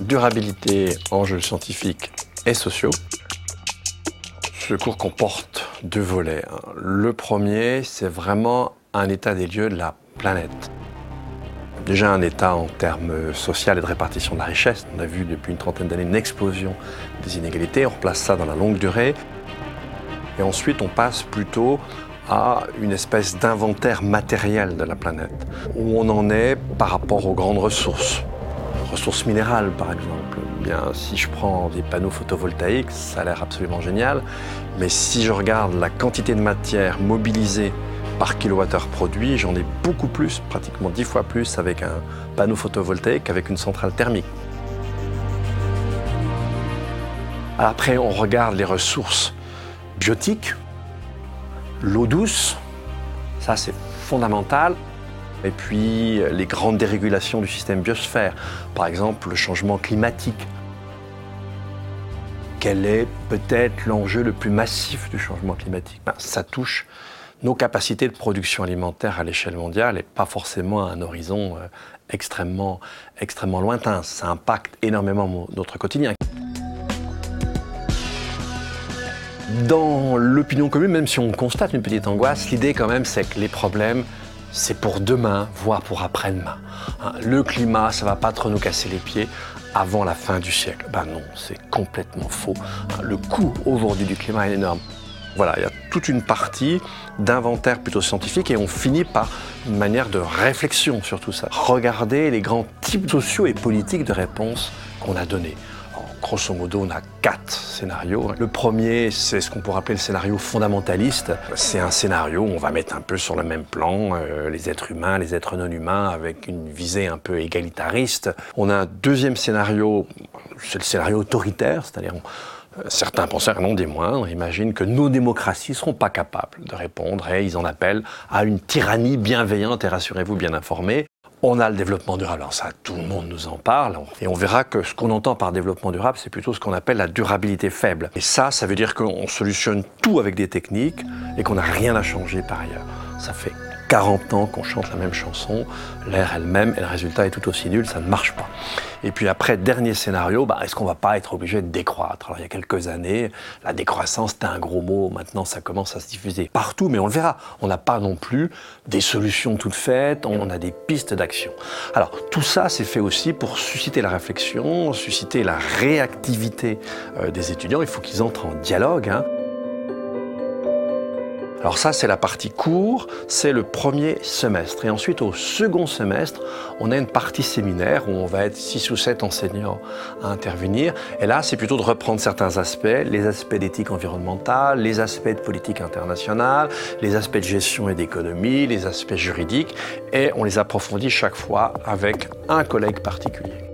durabilité, enjeux scientifiques et sociaux. Ce cours comporte deux volets. Le premier, c'est vraiment un état des lieux de la planète. Déjà un état en termes social et de répartition de la richesse. On a vu depuis une trentaine d'années une explosion des inégalités. On replace ça dans la longue durée. Et ensuite, on passe plutôt à une espèce d'inventaire matériel de la planète, où on en est par rapport aux grandes ressources. Ressources minérales, par exemple. Bien, si je prends des panneaux photovoltaïques, ça a l'air absolument génial, mais si je regarde la quantité de matière mobilisée par kilowattheure produit, j'en ai beaucoup plus, pratiquement dix fois plus avec un panneau photovoltaïque qu'avec une centrale thermique. Après, on regarde les ressources biotiques, l'eau douce, ça c'est fondamental. Et puis les grandes dérégulations du système biosphère, par exemple le changement climatique. Quel est peut-être l'enjeu le plus massif du changement climatique? Ben, Ça touche nos capacités de production alimentaire à l'échelle mondiale et pas forcément à un horizon euh, extrêmement, extrêmement lointain. Ça impacte énormément notre quotidien. Dans l'opinion commune, même si on constate une petite angoisse, l'idée quand même c'est que les problèmes, c'est pour demain, voire pour après-demain. Hein, le climat, ça va pas trop nous casser les pieds avant la fin du siècle. Ben non, c'est complètement faux. Hein, le coût aujourd'hui du climat est énorme. Voilà, il y a toute une partie d'inventaire plutôt scientifique et on finit par une manière de réflexion sur tout ça. Regarder les grands types sociaux et politiques de réponses qu'on a donnés. Grosso modo, on a quatre scénarios. Le premier, c'est ce qu'on pourrait appeler le scénario fondamentaliste. C'est un scénario où on va mettre un peu sur le même plan euh, les êtres humains, les êtres non humains, avec une visée un peu égalitariste. On a un deuxième scénario, c'est le scénario autoritaire, c'est-à-dire euh, certains penseurs, non des moindres, imaginent que nos démocraties ne seront pas capables de répondre et ils en appellent à une tyrannie bienveillante et rassurez-vous bien informée. On a le développement durable, alors ça tout le monde nous en parle, et on verra que ce qu'on entend par développement durable, c'est plutôt ce qu'on appelle la durabilité faible. Et ça, ça veut dire qu'on solutionne tout avec des techniques et qu'on n'a rien à changer par ailleurs. Ça fait 40 ans qu'on chante la même chanson, l'air est le même et le résultat est tout aussi nul, ça ne marche pas. Et puis après, dernier scénario, bah, est-ce qu'on va pas être obligé de décroître? Alors il y a quelques années, la décroissance c'était un gros mot, maintenant ça commence à se diffuser partout, mais on le verra. On n'a pas non plus des solutions toutes faites, on a des pistes d'action. Alors tout ça c'est fait aussi pour susciter la réflexion, susciter la réactivité euh, des étudiants, il faut qu'ils entrent en dialogue. Hein. Alors ça, c'est la partie cours, c'est le premier semestre. Et ensuite, au second semestre, on a une partie séminaire où on va être six ou sept enseignants à intervenir. Et là, c'est plutôt de reprendre certains aspects, les aspects d'éthique environnementale, les aspects de politique internationale, les aspects de gestion et d'économie, les aspects juridiques, et on les approfondit chaque fois avec un collègue particulier.